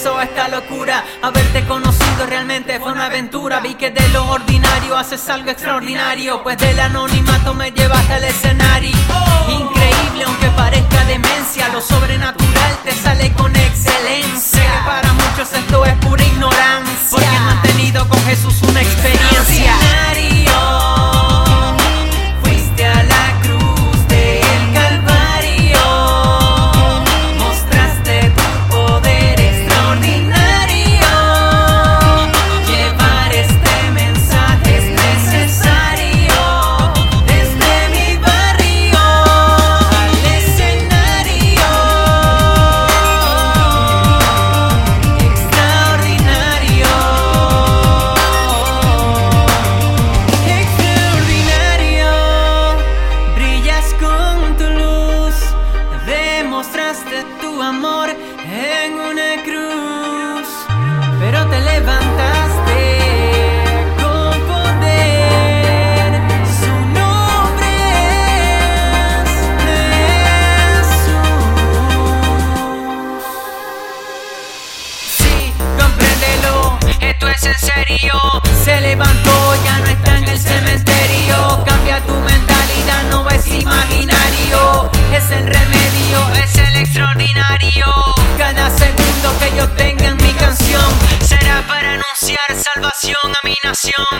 regreso esta locura. Haberte conocido realmente fue una aventura. Vi que de lo ordinario haces algo extraordinario. Pues del anonimato me llevaste al escenario. canción.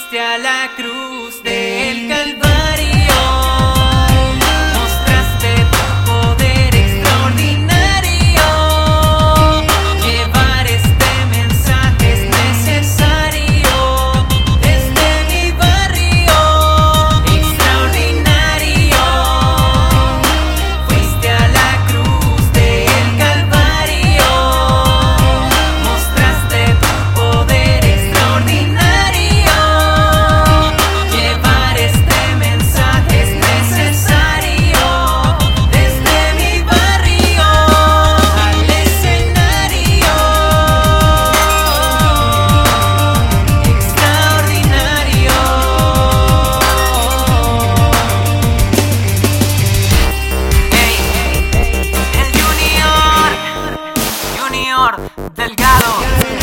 fuiste a la cruz del Calvario. Delgado.